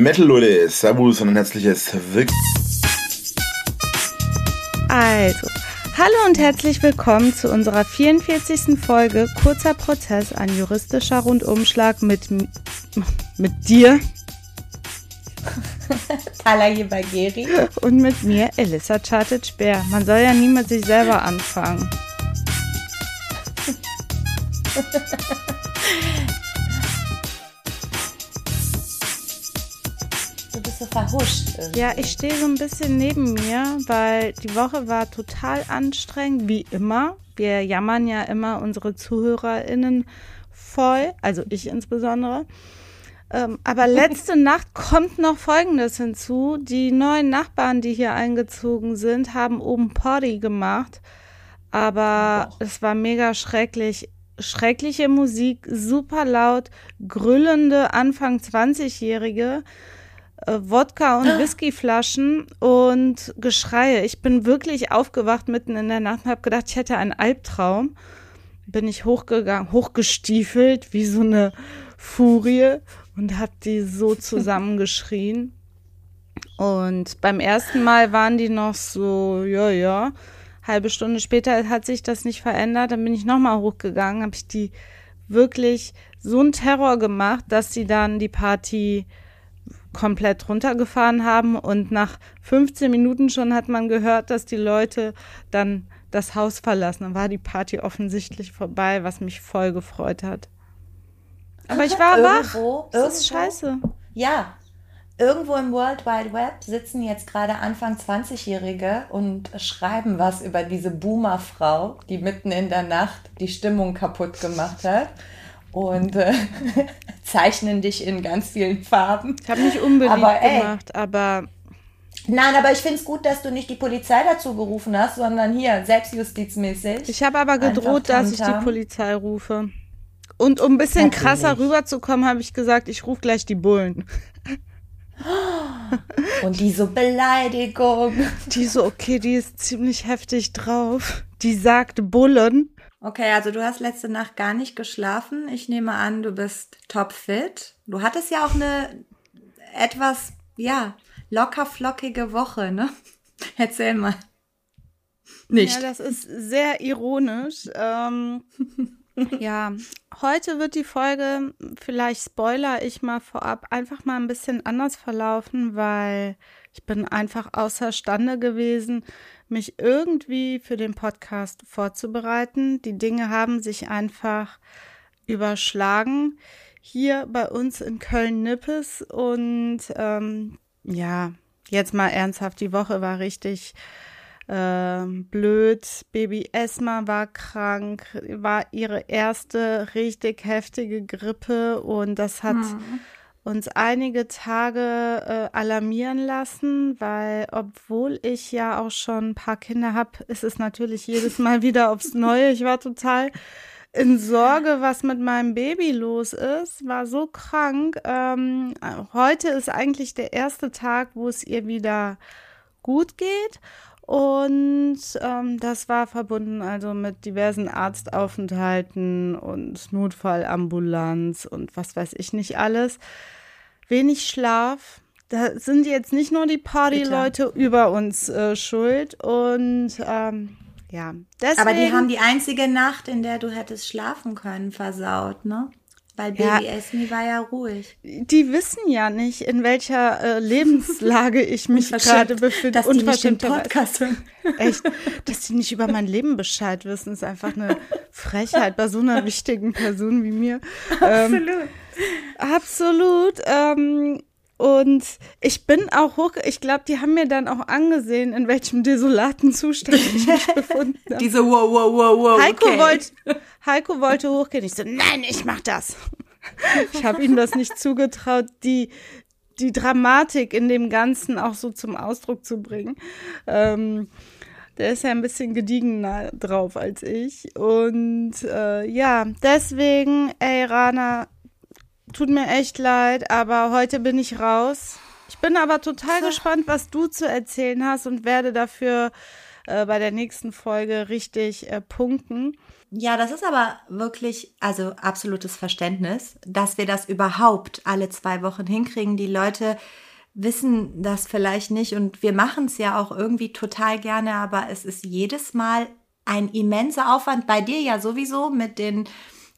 Metal Leute, Servus und ein herzliches Willkommen. Also, hallo und herzlich willkommen zu unserer 44. Folge Kurzer Prozess, ein juristischer Rundumschlag mit, mit dir. Talaye Bagheri. Und mit mir, Elissa Chartic-Bär. Man soll ja nie mit sich selber anfangen. so verhuscht. Irgendwie. Ja, ich stehe so ein bisschen neben mir, weil die Woche war total anstrengend, wie immer. Wir jammern ja immer unsere ZuhörerInnen voll, also ich insbesondere. Ähm, aber letzte Nacht kommt noch Folgendes hinzu. Die neuen Nachbarn, die hier eingezogen sind, haben oben Party gemacht. Aber es war mega schrecklich. Schreckliche Musik, super laut, grüllende Anfang 20-Jährige, äh, Wodka und Whiskyflaschen und Geschreie. Ich bin wirklich aufgewacht mitten in der Nacht und habe gedacht, ich hätte einen Albtraum. Bin ich hochgegangen, hochgestiefelt wie so eine Furie und habe die so zusammengeschrien. Und beim ersten Mal waren die noch so, ja, ja. Halbe Stunde später hat sich das nicht verändert. Dann bin ich nochmal hochgegangen, habe ich die wirklich so einen Terror gemacht, dass sie dann die Party komplett runtergefahren haben. Und nach 15 Minuten schon hat man gehört, dass die Leute dann das Haus verlassen. Dann war die Party offensichtlich vorbei, was mich voll gefreut hat. Aber ich war Irgendwo- wach. Das ist irgendwo- scheiße. Ja. Irgendwo im World Wide Web sitzen jetzt gerade Anfang 20-Jährige und schreiben was über diese Boomer-Frau, die mitten in der Nacht die Stimmung kaputt gemacht hat. Und äh, zeichnen dich in ganz vielen Farben. Ich habe mich unbeliebt Aber, ey. gemacht, aber Nein, aber ich finde es gut, dass du nicht die Polizei dazu gerufen hast, sondern hier selbstjustizmäßig. ich habe aber gedroht, dass ich die. Polizei rufe. Und um ein bisschen Natürlich. krasser rüberzukommen, habe ich gesagt, ich rufe gleich die Bullen. Und diese Beleidigung. Die so, okay, die ist ziemlich heftig drauf. Die sagt Bullen. Okay, also du hast letzte Nacht gar nicht geschlafen. Ich nehme an, du bist topfit. Du hattest ja auch eine etwas, ja, locker flockige Woche, ne? Erzähl mal. Nicht. Ja, das ist sehr ironisch. Ähm, ja, heute wird die Folge, vielleicht spoiler ich mal vorab, einfach mal ein bisschen anders verlaufen, weil ich bin einfach außerstande gewesen, mich irgendwie für den Podcast vorzubereiten. Die Dinge haben sich einfach überschlagen hier bei uns in Köln-Nippes und ähm, ja, jetzt mal ernsthaft, die Woche war richtig ähm, blöd. Baby Esma war krank, war ihre erste richtig heftige Grippe und das hat uns einige Tage äh, alarmieren lassen, weil obwohl ich ja auch schon ein paar Kinder habe, ist es natürlich jedes Mal wieder aufs Neue. Ich war total in Sorge, was mit meinem Baby los ist, war so krank. Ähm, heute ist eigentlich der erste Tag, wo es ihr wieder gut geht. Und ähm, das war verbunden also mit diversen Arztaufenthalten und Notfallambulanz und was weiß ich nicht alles. Wenig Schlaf. Da sind jetzt nicht nur die Partyleute über uns äh, schuld. Und ähm, ja, deswegen. Aber die haben die einzige Nacht, in der du hättest schlafen können, versaut, ne? Weil Ja. Baby Esmi war ja ruhig. die wissen ja nicht, in welcher äh, Lebenslage ich mich gerade befinde. dass die nicht den. Podcast hören. Echt, dass die nicht über mein Leben Bescheid wissen, ist einfach eine Frechheit bei so einer wichtigen Person wie mir. Ähm, absolut. Ähm, und ich bin auch hoch, ich glaube, die haben mir dann auch angesehen, in welchem desolaten Zustand ich mich befunden habe. Diese wow, wow, wow, wow. Heiko, okay. wollte, Heiko wollte hochgehen. Ich so, nein, ich mach das. Ich habe ihm das nicht zugetraut, die, die Dramatik in dem Ganzen auch so zum Ausdruck zu bringen. Ähm, der ist ja ein bisschen gediegener drauf als ich. Und äh, ja, deswegen, ey, Rana, tut mir echt leid, aber heute bin ich raus. Ich bin aber total gespannt, was du zu erzählen hast und werde dafür äh, bei der nächsten Folge richtig äh, punkten. Ja, das ist aber wirklich, also absolutes Verständnis, dass wir das überhaupt alle zwei Wochen hinkriegen. Die Leute wissen das vielleicht nicht und wir machen es ja auch irgendwie total gerne, aber es ist jedes Mal ein immenser Aufwand. Bei dir ja sowieso mit den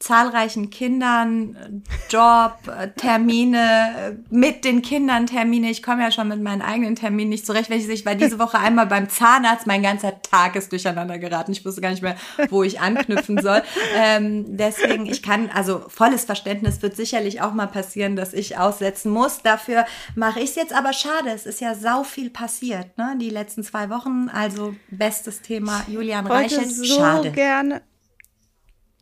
zahlreichen Kindern, Job, Termine, mit den Kindern Termine. Ich komme ja schon mit meinen eigenen Terminen nicht zurecht. Wenn ich, ich war diese Woche einmal beim Zahnarzt, mein ganzer Tag ist durcheinander geraten. Ich wusste gar nicht mehr, wo ich anknüpfen soll. Ähm, deswegen, ich kann, also volles Verständnis wird sicherlich auch mal passieren, dass ich aussetzen muss. Dafür mache ich es jetzt aber schade. Es ist ja sau viel passiert, ne? Die letzten zwei Wochen. Also bestes Thema Julian Reichelt. so Schade. gerne.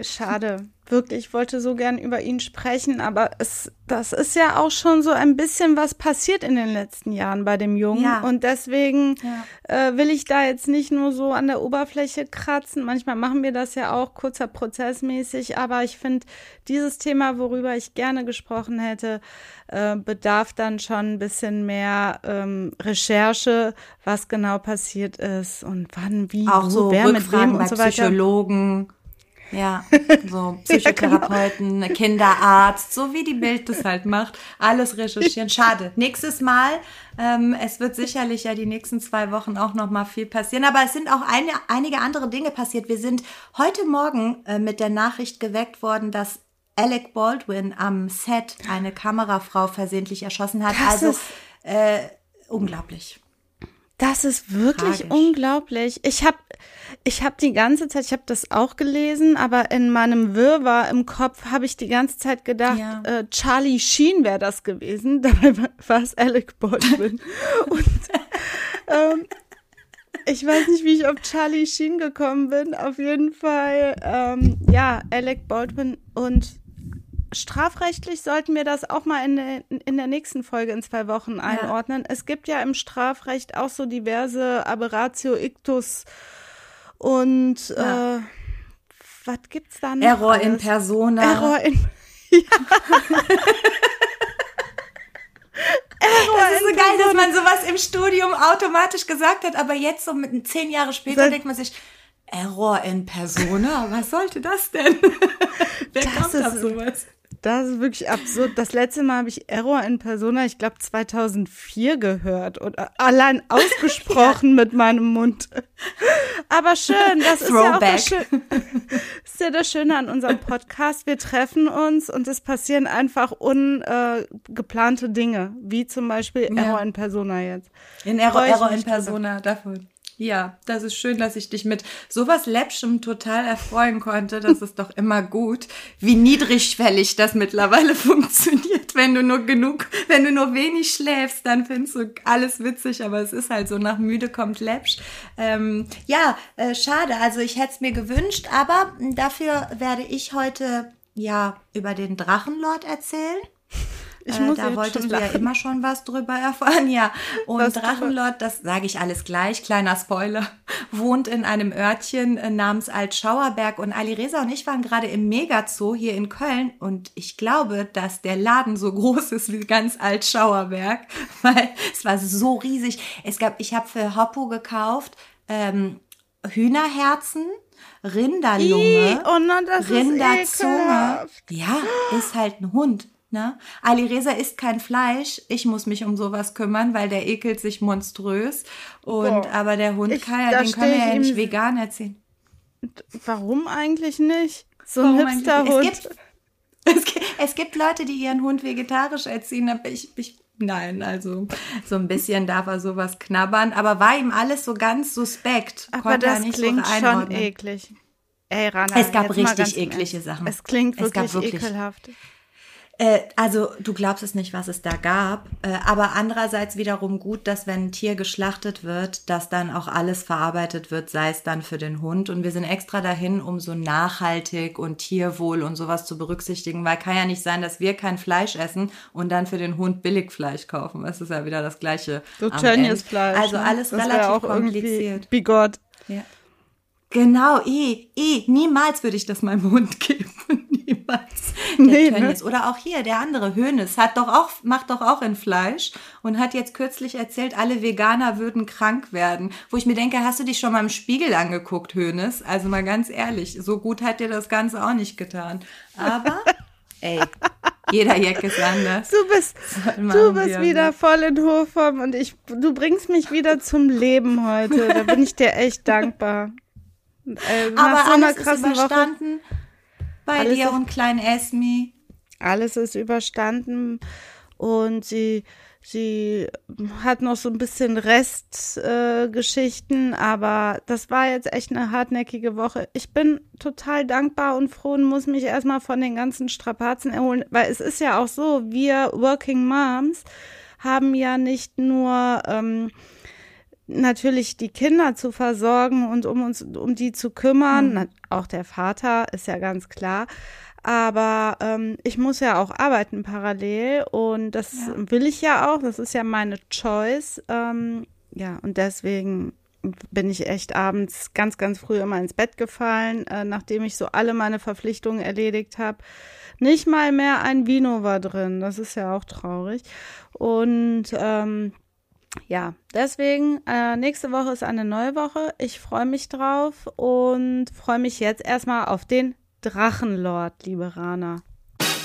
Schade wirklich, ich wollte so gern über ihn sprechen, aber es, das ist ja auch schon so ein bisschen was passiert in den letzten Jahren bei dem Jungen. Ja. Und deswegen ja. äh, will ich da jetzt nicht nur so an der Oberfläche kratzen. Manchmal machen wir das ja auch kurzer prozessmäßig, aber ich finde, dieses Thema, worüber ich gerne gesprochen hätte, äh, bedarf dann schon ein bisschen mehr ähm, Recherche, was genau passiert ist und wann, wie, auch so wer Rückfragen mit wem und so weiter. Psychologen. Ja, so Psychotherapeuten, genau. Kinderarzt, so wie die Bild das halt macht. Alles recherchieren. Schade. Nächstes Mal, ähm, es wird sicherlich ja die nächsten zwei Wochen auch noch mal viel passieren. Aber es sind auch eine, einige andere Dinge passiert. Wir sind heute Morgen äh, mit der Nachricht geweckt worden, dass Alec Baldwin am Set eine Kamerafrau versehentlich erschossen hat. Das also äh, unglaublich. Das ist wirklich Tragisch. unglaublich. Ich habe ich hab die ganze Zeit, ich habe das auch gelesen, aber in meinem Wirrwarr im Kopf habe ich die ganze Zeit gedacht, ja. äh, Charlie Sheen wäre das gewesen. Dabei war es Alec Baldwin. Und ähm, ich weiß nicht, wie ich auf Charlie Sheen gekommen bin. Auf jeden Fall, ähm, ja, Alec Baldwin und strafrechtlich sollten wir das auch mal in, der, in der nächsten Folge in zwei Wochen einordnen. Ja. Es gibt ja im Strafrecht auch so diverse Aberratio Ictus und ja. äh, was gibt's da noch? Error alles? in persona. Error in ja. das ist so geil, dass man sowas im Studium automatisch gesagt hat, aber jetzt so mit zehn Jahre später Seit denkt man sich, Error in persona, was sollte das denn? Wer das kommt auf sowas? Das ist wirklich absurd. Das letzte Mal habe ich Error in Persona, ich glaube 2004 gehört und allein ausgesprochen ja. mit meinem Mund. Aber schön, das ist ja auch das, Schön, ist ja das Schöne an unserem Podcast. Wir treffen uns und es passieren einfach ungeplante äh, Dinge, wie zum Beispiel ja. Error in Persona jetzt. In Error, Error in Persona, davon. Ja, das ist schön, dass ich dich mit sowas Läppschem total erfreuen konnte. Das ist doch immer gut, wie niedrigschwellig das mittlerweile funktioniert. Wenn du nur genug, wenn du nur wenig schläfst, dann findest du alles witzig, aber es ist halt so, nach müde kommt Läppsch. Ähm, ja, äh, schade. Also ich hätte es mir gewünscht, aber dafür werde ich heute ja über den Drachenlord erzählen. Ich äh, muss da wolltest du ja immer schon was drüber erfahren, ja. Und was Drachenlord, das sage ich alles gleich, kleiner Spoiler, wohnt in einem Örtchen äh, namens Altschauerberg und Ali Reza und ich waren gerade im Megazoo hier in Köln und ich glaube, dass der Laden so groß ist wie ganz Altschauerberg, weil es war so riesig. Es gab, ich habe für Hoppo gekauft ähm, Hühnerherzen, Rinderlunge, Ii, oh nein, Rinderzunge. Ja, ist halt ein Hund. Ne? Ali Reza isst kein Fleisch. Ich muss mich um sowas kümmern, weil der ekelt sich monströs. Und Boah. aber der Hund ich, kann ja, den können wir ja nicht vegan erziehen. Warum eigentlich nicht? So ein Hipsterhund. Es gibt, es, es gibt Leute, die ihren Hund vegetarisch erziehen, aber ich, ich Nein, also so ein bisschen darf er sowas knabbern, aber war ihm alles so ganz suspekt. Aber Konnte das klingt so schon eklig. Ey, Rana, es gab richtig eklige Sachen. Es klingt wirklich, es wirklich ekelhaft. Äh, also du glaubst es nicht, was es da gab, äh, aber andererseits wiederum gut, dass wenn ein Tier geschlachtet wird, dass dann auch alles verarbeitet wird, sei es dann für den Hund. Und wir sind extra dahin, um so nachhaltig und Tierwohl und sowas zu berücksichtigen, weil kann ja nicht sein, dass wir kein Fleisch essen und dann für den Hund Billigfleisch kaufen. Das ist ja wieder das gleiche. So Tönnies Fleisch. Also ne? alles das relativ auch kompliziert. Bigott. Ja. Genau, eh, eh, niemals würde ich das meinem Hund geben. Niemals. Der nee. Ne? Oder auch hier, der andere, Hönes, hat doch auch, macht doch auch in Fleisch und hat jetzt kürzlich erzählt, alle Veganer würden krank werden. Wo ich mir denke, hast du dich schon mal im Spiegel angeguckt, Hönes? Also mal ganz ehrlich, so gut hat dir das Ganze auch nicht getan. Aber, ey, jeder Jack ist anders. Du bist, du bist wieder voll in Hochform und ich, du bringst mich wieder zum Leben heute. Da bin ich dir echt dankbar. Äh, Aber so alles ist überstanden Woche, bei dir und Klein Esmi. Alles ist überstanden und sie Sie hat noch so ein bisschen Restgeschichten, äh, aber das war jetzt echt eine hartnäckige Woche. Ich bin total dankbar und froh und muss mich erstmal von den ganzen Strapazen erholen, weil es ist ja auch so, wir Working Moms haben ja nicht nur ähm, natürlich die Kinder zu versorgen und um uns um die zu kümmern, mhm. auch der Vater ist ja ganz klar, aber ähm, ich muss ja auch arbeiten parallel und das ja. will ich ja auch. Das ist ja meine Choice. Ähm, ja, und deswegen bin ich echt abends ganz, ganz früh immer ins Bett gefallen, äh, nachdem ich so alle meine Verpflichtungen erledigt habe. Nicht mal mehr ein Vino war drin. Das ist ja auch traurig. Und ähm, ja, deswegen, äh, nächste Woche ist eine neue Woche. Ich freue mich drauf und freue mich jetzt erstmal auf den Drachenlord, liebe Rana.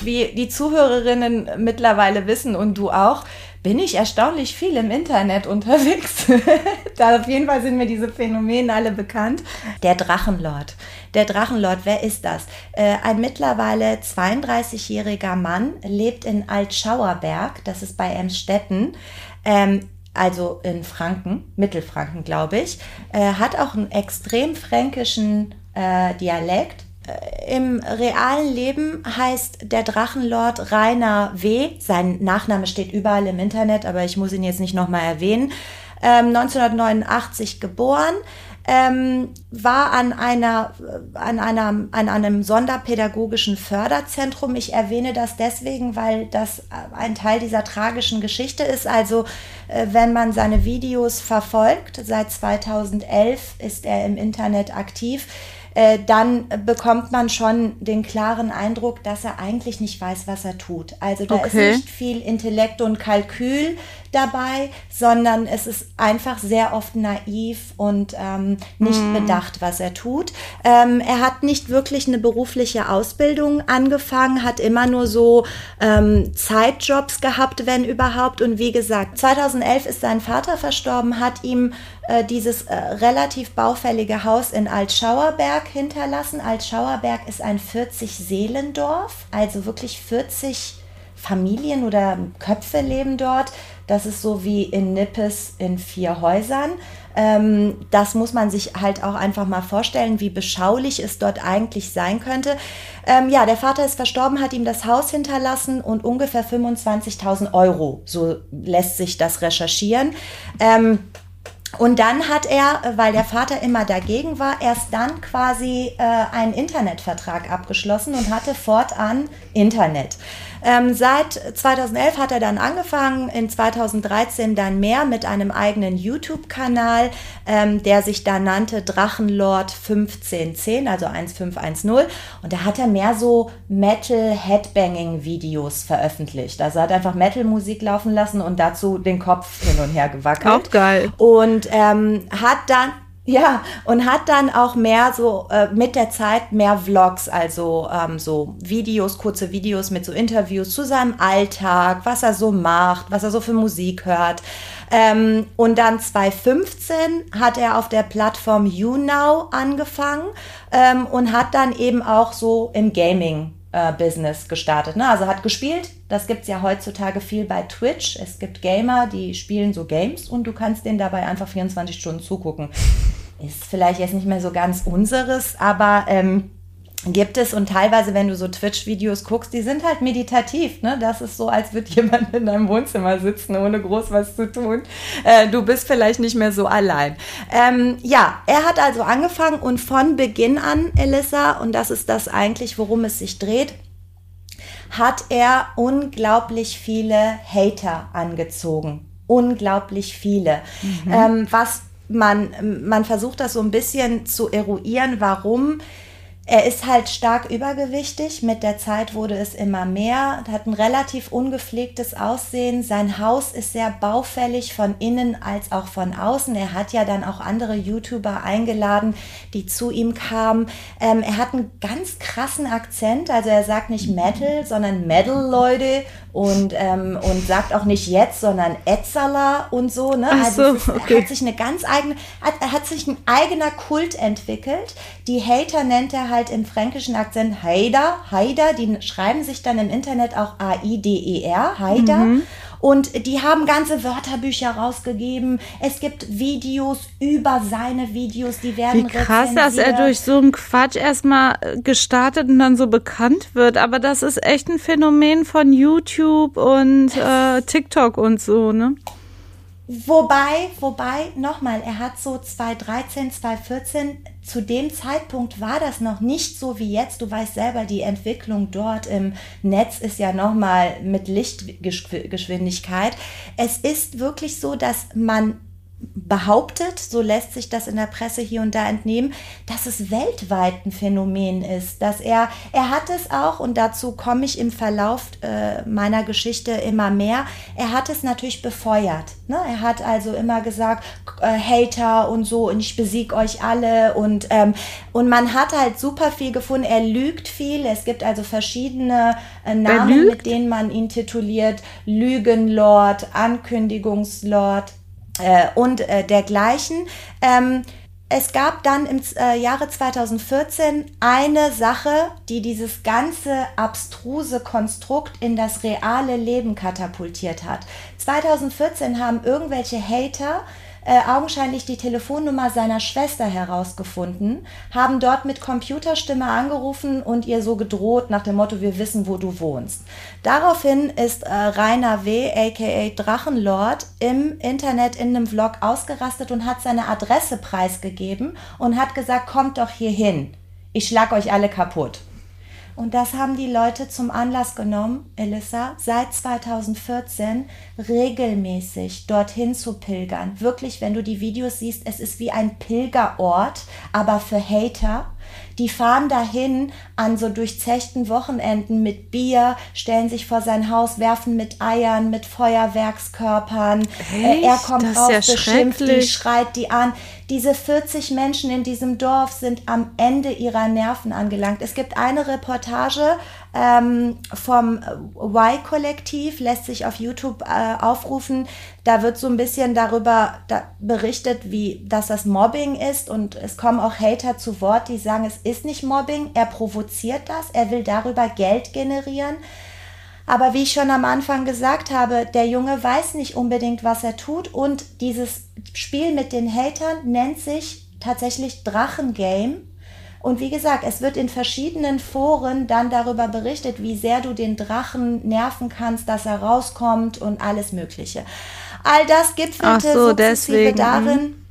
Wie die Zuhörerinnen mittlerweile wissen und du auch, bin ich erstaunlich viel im Internet unterwegs. da auf jeden Fall sind mir diese Phänomene alle bekannt. Der Drachenlord. Der Drachenlord, wer ist das? Äh, ein mittlerweile 32-jähriger Mann lebt in Altschauerberg, das ist bei Emstetten. Ähm, also in Franken, Mittelfranken, glaube ich, äh, hat auch einen extrem fränkischen äh, Dialekt äh, im realen Leben heißt der Drachenlord Rainer W. Sein Nachname steht überall im Internet, aber ich muss ihn jetzt nicht nochmal erwähnen. Ähm, 1989 geboren, ähm, war an einer, an einer, an einem sonderpädagogischen Förderzentrum. Ich erwähne das deswegen, weil das ein Teil dieser tragischen Geschichte ist. Also, äh, wenn man seine Videos verfolgt, seit 2011 ist er im Internet aktiv, äh, dann bekommt man schon den klaren Eindruck, dass er eigentlich nicht weiß, was er tut. Also da okay. ist nicht viel Intellekt und Kalkül dabei, sondern es ist einfach sehr oft naiv und ähm, nicht mm. bedacht, was er tut. Ähm, er hat nicht wirklich eine berufliche Ausbildung angefangen, hat immer nur so ähm, Zeitjobs gehabt, wenn überhaupt. Und wie gesagt, 2011 ist sein Vater verstorben, hat ihm äh, dieses äh, relativ baufällige Haus in Altschauerberg hinterlassen. Altschauerberg ist ein 40-Seelendorf, also wirklich 40 Familien oder Köpfe leben dort. Das ist so wie in Nippes in vier Häusern. Ähm, das muss man sich halt auch einfach mal vorstellen, wie beschaulich es dort eigentlich sein könnte. Ähm, ja, der Vater ist verstorben, hat ihm das Haus hinterlassen und ungefähr 25.000 Euro, so lässt sich das recherchieren. Ähm, und dann hat er, weil der Vater immer dagegen war, erst dann quasi äh, einen Internetvertrag abgeschlossen und hatte fortan Internet. Ähm, seit 2011 hat er dann angefangen, in 2013 dann mehr mit einem eigenen YouTube-Kanal, ähm, der sich da nannte Drachenlord 1510, also 1510. Und da hat er mehr so Metal-Headbanging-Videos veröffentlicht. Also er hat einfach Metal-Musik laufen lassen und dazu den Kopf hin und her gewackelt. Auch geil. Und ähm, hat dann ja, und hat dann auch mehr so äh, mit der Zeit mehr Vlogs, also ähm, so Videos, kurze Videos mit so Interviews zu seinem Alltag, was er so macht, was er so für Musik hört. Ähm, und dann 2015 hat er auf der Plattform YouNow angefangen ähm, und hat dann eben auch so im Gaming äh, Business gestartet. Ne? Also hat gespielt. Das gibt es ja heutzutage viel bei Twitch. Es gibt Gamer, die spielen so Games und du kannst denen dabei einfach 24 Stunden zugucken. Ist vielleicht jetzt nicht mehr so ganz unseres, aber ähm, gibt es und teilweise, wenn du so Twitch-Videos guckst, die sind halt meditativ. Ne? Das ist so, als würde jemand in deinem Wohnzimmer sitzen, ohne groß was zu tun. Äh, du bist vielleicht nicht mehr so allein. Ähm, ja, er hat also angefangen und von Beginn an, Elissa, und das ist das eigentlich, worum es sich dreht, hat er unglaublich viele Hater angezogen. Unglaublich viele. Mhm. Ähm, was man, man versucht das so ein bisschen zu eruieren, warum er ist halt stark übergewichtig. Mit der Zeit wurde es immer mehr. Hat ein relativ ungepflegtes Aussehen. Sein Haus ist sehr baufällig von innen als auch von außen. Er hat ja dann auch andere YouTuber eingeladen, die zu ihm kamen. Ähm, er hat einen ganz krassen Akzent. Also er sagt nicht Metal, sondern Metal, Leute. Und, ähm, und sagt auch nicht jetzt, sondern Etzala und so. Ne? Ach also so, ist, okay. hat sich eine ganz eigene, hat, hat sich ein eigener Kult entwickelt. Die Hater nennt er halt im fränkischen Akzent Haider, Haider, die schreiben sich dann im Internet auch A-I-D-E-R, Haider. Mhm. Und die haben ganze Wörterbücher rausgegeben. Es gibt Videos über seine Videos, die werden Wie krass, dass er rezensiert. durch so einen Quatsch erstmal äh, gestartet und dann so bekannt wird. Aber das ist echt ein Phänomen von YouTube und äh, TikTok und so, ne? Wobei, wobei, nochmal, er hat so 2013, 2014, zu dem Zeitpunkt war das noch nicht so wie jetzt. Du weißt selber, die Entwicklung dort im Netz ist ja nochmal mit Lichtgeschwindigkeit. Es ist wirklich so, dass man behauptet, so lässt sich das in der Presse hier und da entnehmen, dass es weltweit ein Phänomen ist, dass er, er hat es auch, und dazu komme ich im Verlauf äh, meiner Geschichte immer mehr, er hat es natürlich befeuert. Ne? Er hat also immer gesagt, äh, Hater und so, und ich besieg euch alle, und, ähm, und man hat halt super viel gefunden, er lügt viel, es gibt also verschiedene äh, Namen, mit denen man ihn tituliert, Lügenlord, Ankündigungslord, äh, und äh, dergleichen. Ähm, es gab dann im äh, Jahre 2014 eine Sache, die dieses ganze abstruse Konstrukt in das reale Leben katapultiert hat. 2014 haben irgendwelche Hater äh, augenscheinlich die Telefonnummer seiner Schwester herausgefunden, haben dort mit Computerstimme angerufen und ihr so gedroht nach dem Motto, wir wissen, wo du wohnst. Daraufhin ist äh, Rainer W., aka Drachenlord, im Internet in einem Vlog ausgerastet und hat seine Adresse preisgegeben und hat gesagt, kommt doch hier hin. Ich schlag euch alle kaputt. Und das haben die Leute zum Anlass genommen, Elissa, seit 2014 regelmäßig dorthin zu pilgern. Wirklich, wenn du die Videos siehst, es ist wie ein Pilgerort, aber für Hater. Die fahren dahin an so durchzechten Wochenenden mit Bier, stellen sich vor sein Haus, werfen mit Eiern, mit Feuerwerkskörpern. Äh, er Echt? kommt Das ist raus, ja beschimpft die, schreit die an. Diese 40 Menschen in diesem Dorf sind am Ende ihrer Nerven angelangt. Es gibt eine Reportage ähm, vom Y-Kollektiv, lässt sich auf YouTube äh, aufrufen. Da wird so ein bisschen darüber da berichtet, wie dass das Mobbing ist und es kommen auch Hater zu Wort, die sagen, es ist nicht Mobbing, er provoziert das, er will darüber Geld generieren. Aber wie ich schon am Anfang gesagt habe, der Junge weiß nicht unbedingt, was er tut. Und dieses Spiel mit den Hatern nennt sich tatsächlich Drachengame. Und wie gesagt, es wird in verschiedenen Foren dann darüber berichtet, wie sehr du den Drachen nerven kannst, dass er rauskommt und alles Mögliche. All das gipfelte so, sukzessive deswegen, mhm. darin,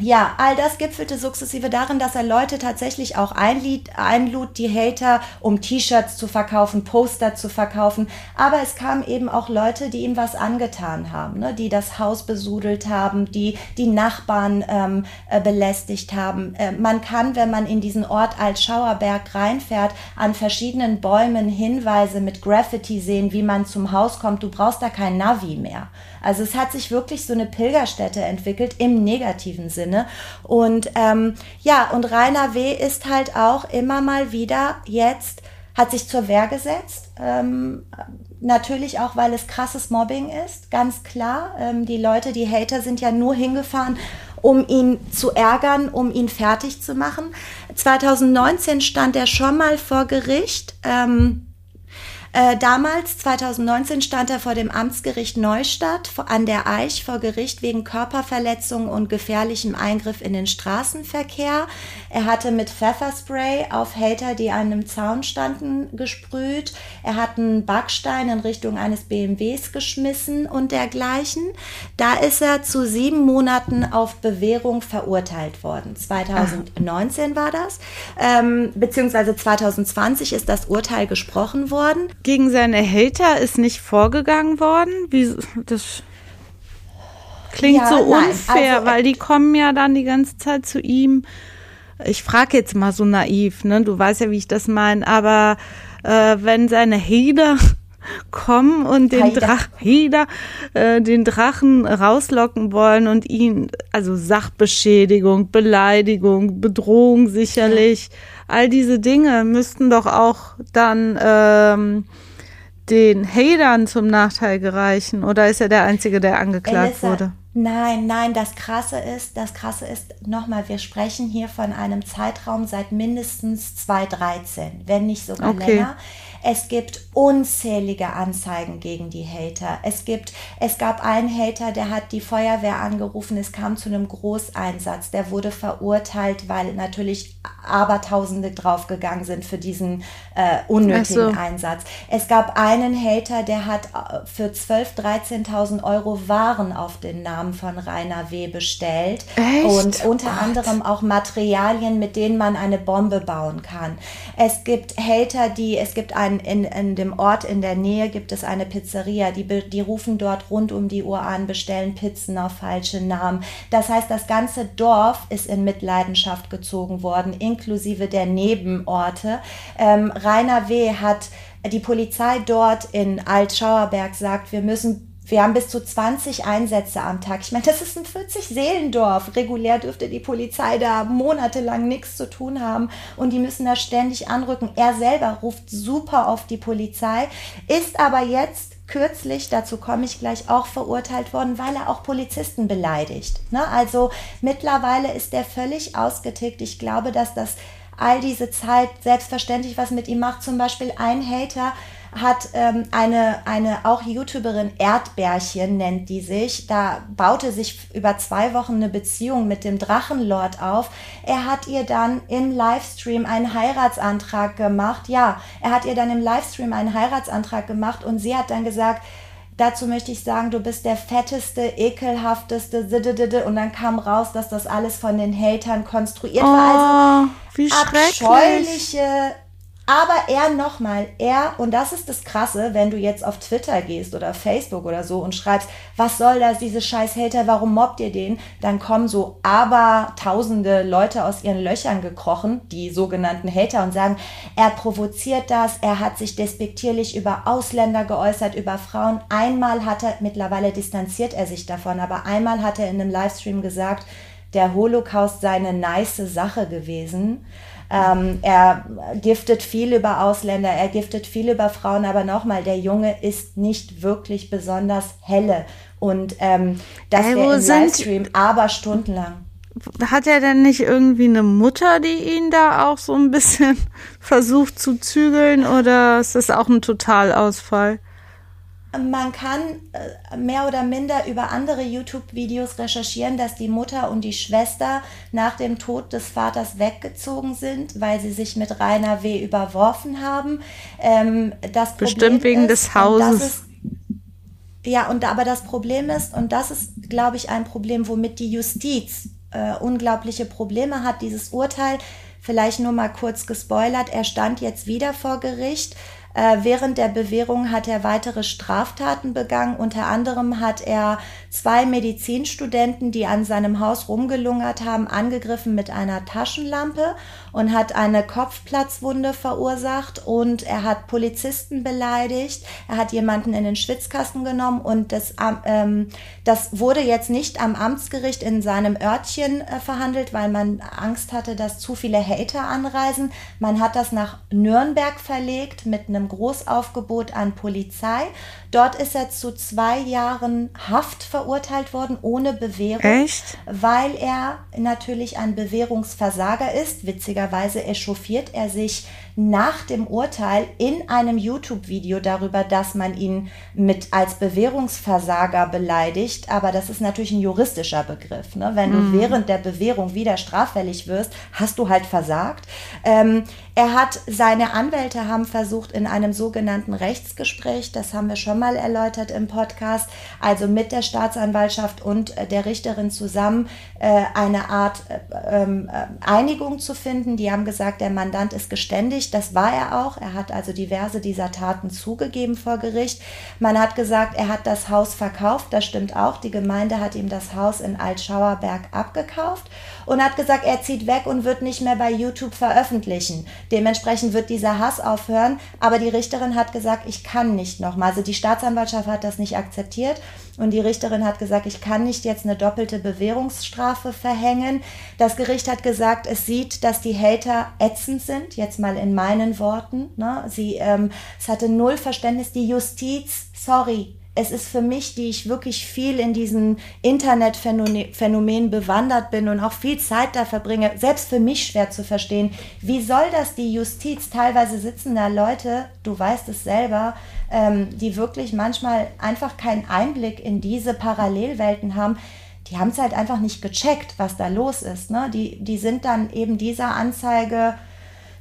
ja, all das gipfelte sukzessive darin, dass er Leute tatsächlich auch einlied, einlud, die Hater, um T-Shirts zu verkaufen, Poster zu verkaufen. Aber es kamen eben auch Leute, die ihm was angetan haben, ne? die das Haus besudelt haben, die die Nachbarn ähm, äh, belästigt haben. Äh, man kann, wenn man in diesen Ort als Schauerberg reinfährt, an verschiedenen Bäumen Hinweise mit Graffiti sehen, wie man zum Haus kommt. Du brauchst da kein Navi mehr. Also es hat sich wirklich so eine Pilgerstätte entwickelt im negativen Sinne. Und ähm, ja, und Rainer W. ist halt auch immer mal wieder jetzt, hat sich zur Wehr gesetzt. Ähm, natürlich auch, weil es krasses Mobbing ist, ganz klar. Ähm, die Leute, die Hater sind ja nur hingefahren, um ihn zu ärgern, um ihn fertig zu machen. 2019 stand er schon mal vor Gericht. Ähm, äh, damals, 2019, stand er vor dem Amtsgericht Neustadt an der Eich vor Gericht wegen Körperverletzung und gefährlichem Eingriff in den Straßenverkehr. Er hatte mit Pfefferspray auf Hater, die an einem Zaun standen, gesprüht. Er hat einen Backstein in Richtung eines BMWs geschmissen und dergleichen. Da ist er zu sieben Monaten auf Bewährung verurteilt worden. 2019 war das, ähm, beziehungsweise 2020 ist das Urteil gesprochen worden. Gegen seine Hater ist nicht vorgegangen worden? Wie, das klingt Ja, so unfair, also, äh, weil die kommen ja dann die ganze Zeit zu ihm ich frage jetzt mal so naiv, ne? Du weißt ja, wie ich das meine, aber äh, wenn seine Hater kommen und den Drachen, äh, den Drachen rauslocken wollen und ihn, also Sachbeschädigung, Beleidigung, Bedrohung sicherlich, ja. All diese Dinge müssten doch auch dann ähm, den Hatern zum Nachteil gereichen. Oder ist er der Einzige, der angeklagt Elissa, wurde? Nein, nein, das Krasse ist, das Krasse ist, nochmal, wir sprechen hier von einem Zeitraum seit mindestens 2013, wenn nicht sogar okay. länger. Es gibt unzählige Anzeigen gegen die Hater. Es gibt, es gab einen Hater, der hat die Feuerwehr angerufen. Es kam zu einem Großeinsatz. Der wurde verurteilt, weil natürlich Abertausende draufgegangen sind für diesen äh, unnötigen so. Einsatz. Es gab einen Hater, der hat äh, für 12.000, 13.000 Euro Waren auf den Namen von Rainer W. bestellt. Echt? Und unter Gott. anderem auch Materialien, mit denen man eine Bombe bauen kann. Es gibt Hater, die, es gibt einen in, in dem Ort in der Nähe gibt es eine Pizzeria, die, die rufen dort rund um die Uhr an, bestellen Pizzen auf falsche Namen. Das heißt, das ganze Dorf ist in Mitleidenschaft gezogen worden, inklusive der Nebenorte. Ähm, Rainer W. hat die Polizei dort in Altschauerberg sagt, wir müssen wir haben bis zu 20 Einsätze am Tag. Ich meine, das ist ein 40-Seelendorf. Regulär dürfte die Polizei da monatelang nichts zu tun haben und die müssen da ständig anrücken. Er selber ruft super auf die Polizei, ist aber jetzt kürzlich, dazu komme ich gleich, auch verurteilt worden, weil er auch Polizisten beleidigt. Ne? Also mittlerweile ist er völlig ausgetickt. Ich glaube, dass das all diese Zeit selbstverständlich was mit ihm macht. Zum Beispiel ein Hater hat ähm, eine, eine auch YouTuberin, Erdbärchen nennt die sich, da baute sich über zwei Wochen eine Beziehung mit dem Drachenlord auf. Er hat ihr dann im Livestream einen Heiratsantrag gemacht. Ja, er hat ihr dann im Livestream einen Heiratsantrag gemacht und sie hat dann gesagt, Dazu möchte ich sagen, du bist der fetteste, ekelhafteste, und dann kam raus, dass das alles von den Hatern konstruiert oh, war. Also wie abscheuliche aber er nochmal, er, und das ist das Krasse, wenn du jetzt auf Twitter gehst oder Facebook oder so und schreibst, was soll das, diese scheiß Hater, warum mobbt ihr den? Dann kommen so aber tausende Leute aus ihren Löchern gekrochen, die sogenannten Hater, und sagen, er provoziert das, er hat sich despektierlich über Ausländer geäußert, über Frauen. Einmal hat er, mittlerweile distanziert er sich davon, aber einmal hat er in einem Livestream gesagt, der Holocaust sei eine nice Sache gewesen. Ähm, er giftet viel über Ausländer, er giftet viel über Frauen, aber nochmal, der Junge ist nicht wirklich besonders helle. Und ähm, das wäre im Livestream aber stundenlang. Hat er denn nicht irgendwie eine Mutter, die ihn da auch so ein bisschen versucht zu zügeln oder ist das auch ein Totalausfall? Man kann äh, mehr oder minder über andere YouTube-Videos recherchieren, dass die Mutter und die Schwester nach dem Tod des Vaters weggezogen sind, weil sie sich mit Rainer W. überworfen haben. Ähm, das Bestimmt wegen ist, des Hauses. Ist, ja, und aber das Problem ist, und das ist, glaube ich, ein Problem, womit die Justiz äh, unglaubliche Probleme hat, dieses Urteil, vielleicht nur mal kurz gespoilert, er stand jetzt wieder vor Gericht während der Bewährung hat er weitere Straftaten begangen. Unter anderem hat er zwei Medizinstudenten, die an seinem Haus rumgelungert haben, angegriffen mit einer Taschenlampe und hat eine Kopfplatzwunde verursacht und er hat Polizisten beleidigt. Er hat jemanden in den Schwitzkasten genommen und das, ähm, das wurde jetzt nicht am Amtsgericht in seinem Örtchen äh, verhandelt, weil man Angst hatte, dass zu viele Hater anreisen. Man hat das nach Nürnberg verlegt mit einem einem Großaufgebot an Polizei. Dort ist er zu zwei Jahren Haft verurteilt worden, ohne Bewährung. Echt? Weil er natürlich ein Bewährungsversager ist. Witzigerweise echauffiert er sich nach dem Urteil in einem YouTube-Video darüber, dass man ihn mit als Bewährungsversager beleidigt. Aber das ist natürlich ein juristischer Begriff. Ne? Wenn mm. du während der Bewährung wieder straffällig wirst, hast du halt versagt. Ähm, er hat, seine Anwälte haben versucht, in einem sogenannten Rechtsgespräch, das haben wir schon mal erläutert im Podcast, also mit der Staatsanwaltschaft und äh, der Richterin zusammen äh, eine Art äh, ähm, Einigung zu finden. Die haben gesagt, der Mandant ist geständig, das war er auch. Er hat also diverse dieser Taten zugegeben vor Gericht. Man hat gesagt, er hat das Haus verkauft, das stimmt auch. Die Gemeinde hat ihm das Haus in Altschauerberg abgekauft und hat gesagt, er zieht weg und wird nicht mehr bei YouTube veröffentlichen. Dementsprechend wird dieser Hass aufhören. Aber die Richterin hat gesagt, ich kann nicht nochmal. Also die Staatsanwaltschaft hat das nicht akzeptiert und die Richterin hat gesagt, ich kann nicht jetzt eine doppelte Bewährungsstrafe verhängen. Das Gericht hat gesagt, es sieht, dass die Hater ätzend sind, jetzt mal in meinen Worten. Ne? Sie, ähm, es hatte null Verständnis. Die Justiz, sorry, es ist für mich, die ich wirklich viel in diesen Internetphänomenen bewandert bin und auch viel Zeit da verbringe, selbst für mich schwer zu verstehen. Wie soll das die Justiz? Teilweise sitzen da Leute, du weißt es selber, ähm, die wirklich manchmal einfach keinen Einblick in diese Parallelwelten haben. Die haben es halt einfach nicht gecheckt, was da los ist. Ne? Die, die sind dann eben dieser Anzeige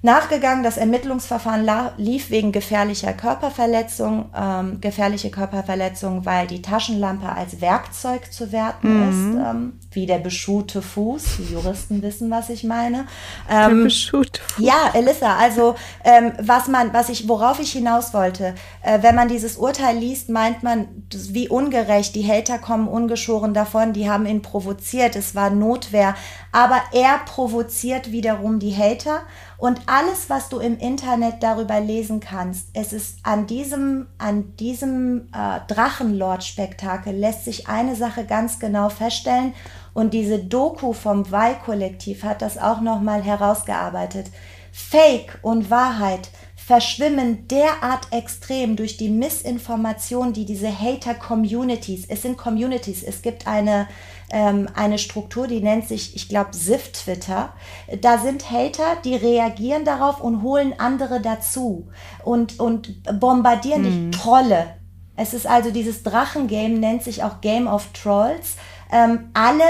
nachgegangen. Das Ermittlungsverfahren lief wegen gefährlicher Körperverletzung. Ähm, gefährliche Körperverletzung, weil die Taschenlampe als Werkzeug zu werten mhm. ist, ähm, wie der beschuhte Fuß. Die Juristen wissen, was ich meine. Ähm, der beschuhte Fuß. Ja, Elissa, also ähm, was man, was ich, worauf ich hinaus wollte, äh, wenn man dieses Urteil liest, meint man, wie ungerecht. Die Hater kommen ungeschoren davon, die haben ihn provoziert, es war Notwehr. Aber er provoziert wiederum die Hater und alles, was du im Internet darüber lesen kannst, es ist an diesem, an diesem äh, Drachenlord-Spektakel lässt sich eine Sache ganz genau feststellen. Und diese Doku vom Y-Kollektiv hat das auch nochmal herausgearbeitet. Fake und Wahrheit verschwimmen derart extrem durch die Missinformation, die diese Hater-Communities, es sind Communities, es gibt eine, ähm, eine Struktur, die nennt sich, ich glaube, SIF-Twitter. Da sind Hater, die reagieren darauf und holen andere dazu und, und bombardieren mhm. dich. Trolle. Es ist also dieses Drachengame, nennt sich auch Game of Trolls. Ähm, alle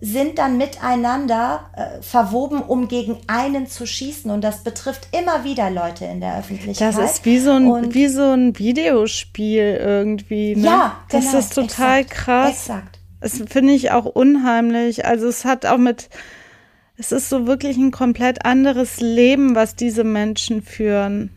sind dann miteinander äh, verwoben, um gegen einen zu schießen. Und das betrifft immer wieder Leute in der Öffentlichkeit. Das ist wie so ein, und, wie so ein Videospiel irgendwie. Ne? Ja, genau. Das ist total exakt, krass. Exakt. Das finde ich auch unheimlich. Also es hat auch mit, es ist so wirklich ein komplett anderes Leben, was diese Menschen führen.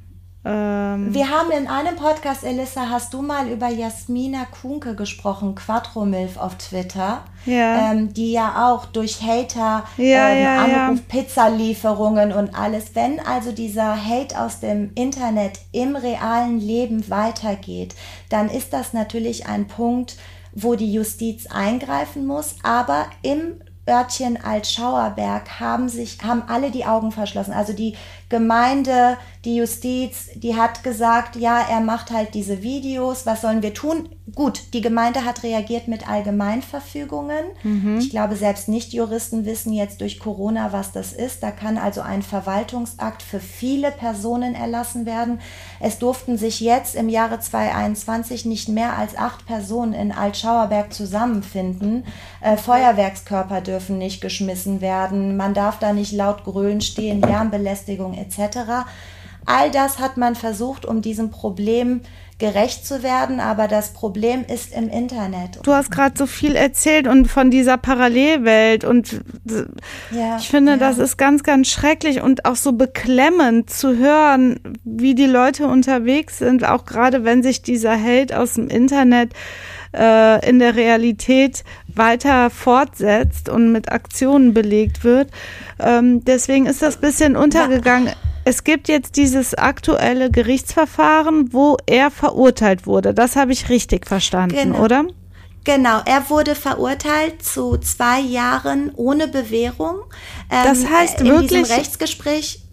Ähm Wir haben in einem Podcast, Elissa, hast du mal über Jasmina Kunke gesprochen, Quattromilf auf Twitter, ja. Ähm, die ja auch durch Hater, ja, ähm, ja, Anruf, Pizzalieferungen und alles, wenn also dieser Hate aus dem Internet im realen Leben weitergeht, dann ist das natürlich ein Punkt, wo die Justiz eingreifen muss, aber im Örtchen Altschauerberg haben sich, haben alle die Augen verschlossen. Also die Gemeinde, die Justiz, die hat gesagt, ja, er macht halt diese Videos, was sollen wir tun? Gut, die Gemeinde hat reagiert mit Allgemeinverfügungen. Mhm. Ich glaube, selbst Nicht-Juristen wissen jetzt durch Corona, was das ist. Da kann also ein Verwaltungsakt für viele Personen erlassen werden. Es durften sich jetzt im Jahre 2021 nicht mehr als acht Personen in Altschauerberg zusammenfinden. Äh, Feuerwerkskörper dürfen nicht geschmissen werden. Man darf da nicht laut grölen stehen, Lärmbelästigung etc. All das hat man versucht, um diesem Problem gerecht zu werden, aber das Problem ist im Internet. Du hast gerade so viel erzählt und von dieser Parallelwelt und ja, ich finde, ja. das ist ganz, ganz schrecklich und auch so beklemmend zu hören, wie die Leute unterwegs sind, auch gerade wenn sich dieser Held aus dem Internet äh, in der Realität weiter fortsetzt und mit Aktionen belegt wird. Ähm, deswegen ist das bisschen untergegangen. Es gibt jetzt dieses aktuelle Gerichtsverfahren, wo er verurteilt wurde. Das habe ich richtig verstanden, genau. oder? Genau, er wurde verurteilt zu zwei Jahren ohne Bewährung. Ähm, das heißt in wirklich. In diesem Rechtsgespräch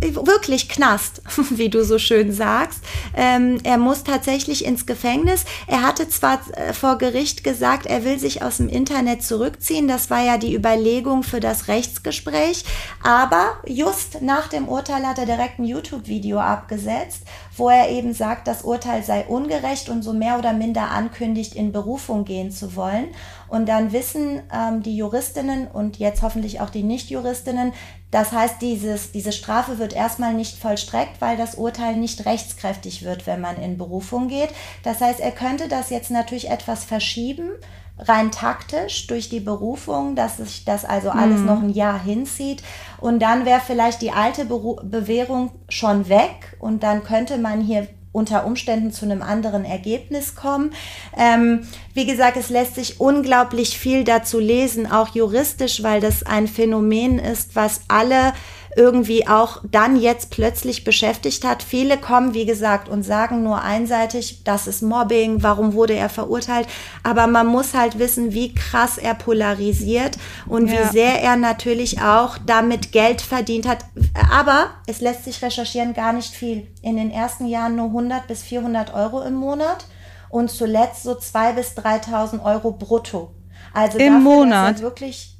wirklich Knast, wie du so schön sagst. Ähm, er muss tatsächlich ins Gefängnis. Er hatte zwar äh, vor Gericht gesagt, er will sich aus dem Internet zurückziehen. Das war ja die Überlegung für das Rechtsgespräch. Aber just nach dem Urteil hat er direkt ein YouTube-Video abgesetzt, wo er eben sagt, das Urteil sei ungerecht und so mehr oder minder ankündigt, in Berufung gehen zu wollen. Und dann wissen ähm, die Juristinnen und jetzt hoffentlich auch die Nichtjuristinnen, das heißt, dieses, diese Strafe wird erstmal nicht vollstreckt, weil das Urteil nicht rechtskräftig wird, wenn man in Berufung geht. Das heißt, er könnte das jetzt natürlich etwas verschieben, rein taktisch durch die Berufung, dass sich das also alles mhm. noch ein Jahr hinzieht. Und dann wäre vielleicht die alte Beru Bewährung schon weg und dann könnte man hier unter Umständen zu einem anderen Ergebnis kommen. Ähm, wie gesagt, es lässt sich unglaublich viel dazu lesen, auch juristisch, weil das ein Phänomen ist, was alle irgendwie auch dann jetzt plötzlich beschäftigt hat. Viele kommen, wie gesagt, und sagen nur einseitig, das ist Mobbing, warum wurde er verurteilt. Aber man muss halt wissen, wie krass er polarisiert und ja. wie sehr er natürlich auch damit Geld verdient hat. Aber es lässt sich recherchieren gar nicht viel. In den ersten Jahren nur 100 bis 400 Euro im Monat und zuletzt so 2.000 bis 3.000 Euro brutto. Also im dafür, Monat. wirklich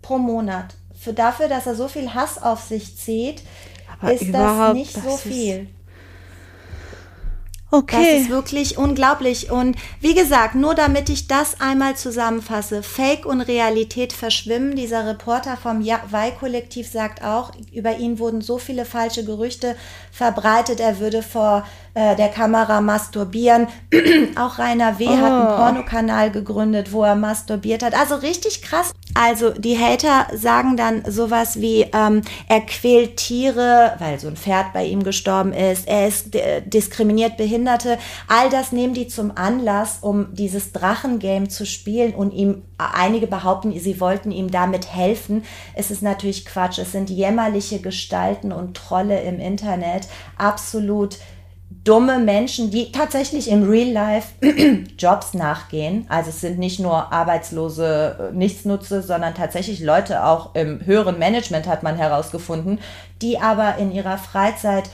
pro Monat für dafür, dass er so viel Hass auf sich zieht, Aber ist das nicht das so viel. Okay. Das ist wirklich unglaublich. Und wie gesagt, nur damit ich das einmal zusammenfasse, Fake und Realität verschwimmen. Dieser Reporter vom Weih-Kollektiv sagt auch, über ihn wurden so viele falsche Gerüchte verbreitet, er würde vor äh, der Kamera masturbieren. auch Rainer W. Oh. hat einen oh. Pornokanal gegründet, wo er masturbiert hat. Also richtig krass. Also die Hater sagen dann sowas wie, ähm, er quält Tiere, weil so ein Pferd bei ihm gestorben ist, er ist äh, diskriminiert Behinderte. All das nehmen die zum Anlass, um dieses Drachengame zu spielen und ihm, einige behaupten, sie wollten ihm damit helfen. Es ist natürlich Quatsch. Es sind jämmerliche Gestalten und Trolle im Internet. Absolut dumme Menschen, die tatsächlich im Real Life Jobs nachgehen. Also es sind nicht nur arbeitslose äh, Nichtsnutze, sondern tatsächlich Leute auch im höheren Management hat man herausgefunden, die aber in ihrer Freizeit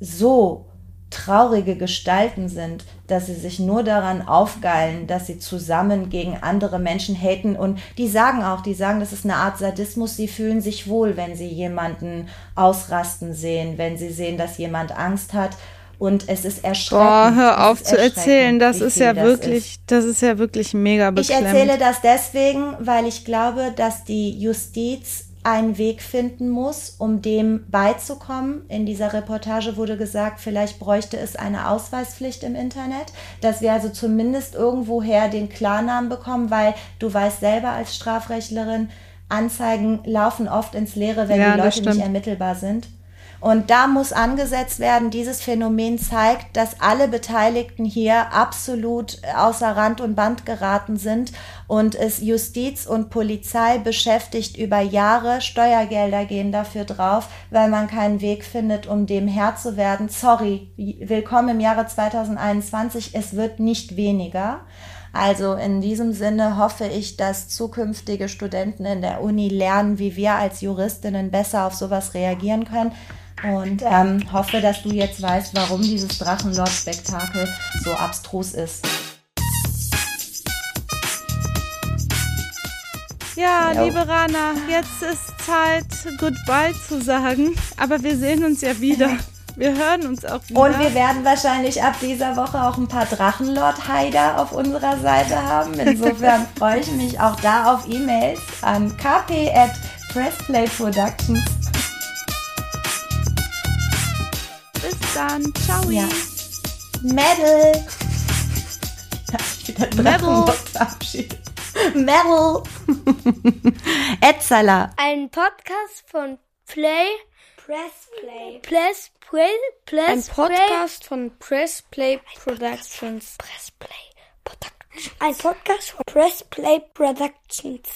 so traurige Gestalten sind, dass sie sich nur daran aufgeilen, dass sie zusammen gegen andere Menschen haten. Und die sagen auch, die sagen, das ist eine Art Sadismus, sie fühlen sich wohl, wenn sie jemanden ausrasten sehen, wenn sie sehen, dass jemand Angst hat und es ist erschreckend. Boah, hör auf zu erzählen. Das ist ja das wirklich, ist. das ist ja wirklich mega beklemmend. Ich erzähle das deswegen, weil ich glaube, dass die Justiz einen Weg finden muss, um dem beizukommen. In dieser Reportage wurde gesagt, vielleicht bräuchte es eine Ausweispflicht im Internet, dass wir also zumindest irgendwoher den Klarnamen bekommen, weil du weißt selber als Strafrechtlerin, Anzeigen laufen oft ins Leere, wenn ja, die Leute nicht ermittelbar sind. Und da muss angesetzt werden, dieses Phänomen zeigt, dass alle Beteiligten hier absolut außer Rand und Band geraten sind und es Justiz und Polizei beschäftigt über Jahre. Steuergelder gehen dafür drauf, weil man keinen Weg findet, um dem Herr zu werden. Sorry, willkommen im Jahre 2021. Es wird nicht weniger. Also in diesem Sinne hoffe ich, dass zukünftige Studenten in der Uni lernen, wie wir als Juristinnen besser auf sowas reagieren können. Und ähm, hoffe, dass du jetzt weißt, warum dieses Drachenlord-Spektakel so abstrus ist. Ja, jo. liebe Rana, jetzt ist Zeit, Goodbye zu sagen. Aber wir sehen uns ja wieder. Wir hören uns auch wieder. Und wir werden wahrscheinlich ab dieser Woche auch ein paar Drachenlord-Heider auf unserer Seite haben. Insofern freue ich mich auch da auf E-Mails an kp dann. Ciao. Ja. Metal. Metal. Metal. Etzala. Ein Podcast von Play. Press Play. Press Play. Press Ein Podcast von Press Play Productions. Press Play Productions. Ein Podcast von Press Play Productions.